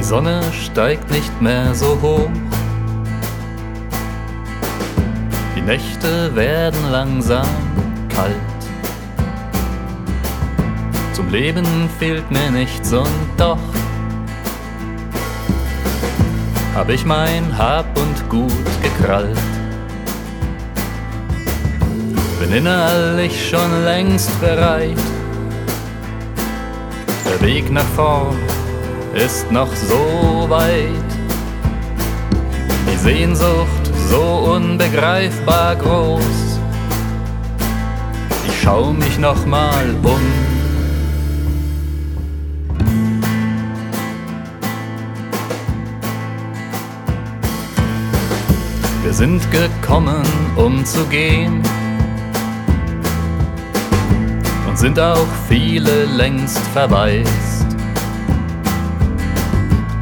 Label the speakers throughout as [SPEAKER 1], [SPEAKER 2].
[SPEAKER 1] Die Sonne steigt nicht mehr so hoch. Die Nächte werden langsam kalt. Zum Leben fehlt mir nichts und doch hab ich mein Hab und Gut gekrallt. Bin innerlich schon längst bereit. Der Weg nach vorn ist noch so weit. Die Sehnsucht so unbegreifbar groß. Ich schau mich noch mal um. Wir sind gekommen, um zu gehen. Und sind auch viele längst verwaist.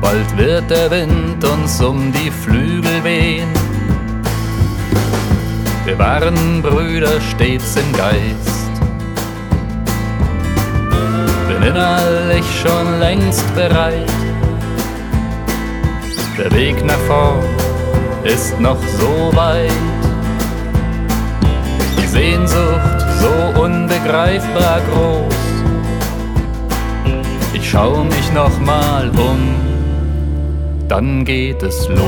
[SPEAKER 1] Bald wird der Wind uns um die Flügel wehen. Wir waren Brüder stets im Geist. Bin innerlich schon längst bereit. Der Weg nach vorn ist noch so weit. Die Sehnsucht so unbegreifbar groß. Ich schau mich noch mal um, dann geht es los.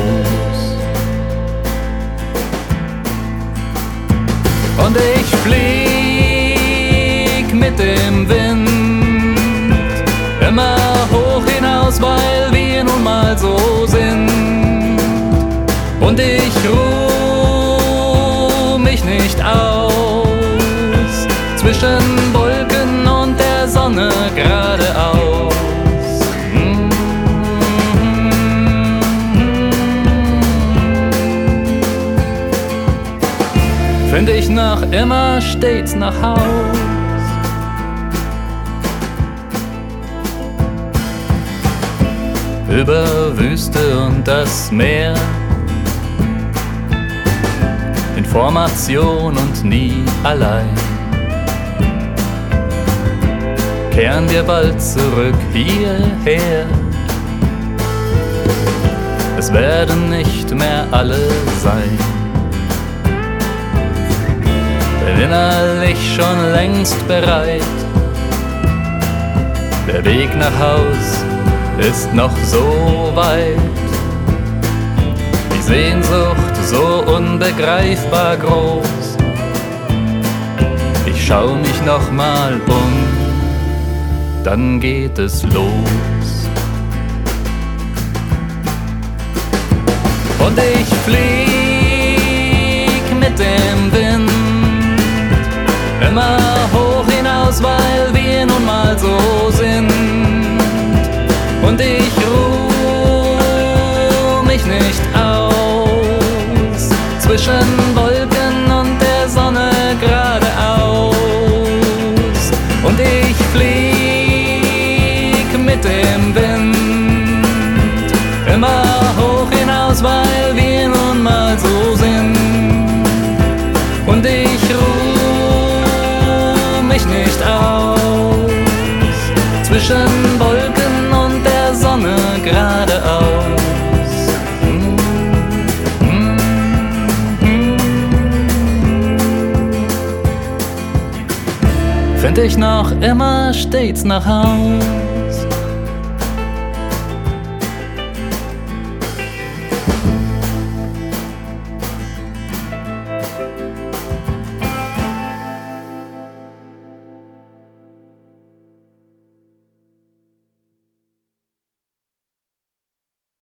[SPEAKER 1] Und ich flieg mit dem Wind immer hoch hinaus, weil wir nun mal so sind. Und ich ruh mich nicht aus zwischen Finde ich noch immer stets nach Haus. Über Wüste und das Meer in Formation und nie allein. Kehren wir bald zurück hierher. Es werden nicht mehr alle sein. Bin innerlich schon längst bereit. Der Weg nach Haus ist noch so weit. Die Sehnsucht so unbegreifbar groß. Ich schau mich noch mal um, dann geht es los. Immer hoch hinaus, weil wir nun mal so sind. Und ich ruh mich nicht aus zwischen Wolken und der Sonne geradeaus. Und ich flieg zwischen Wolken und der Sonne geradeaus. Find ich noch immer stets nach Haus.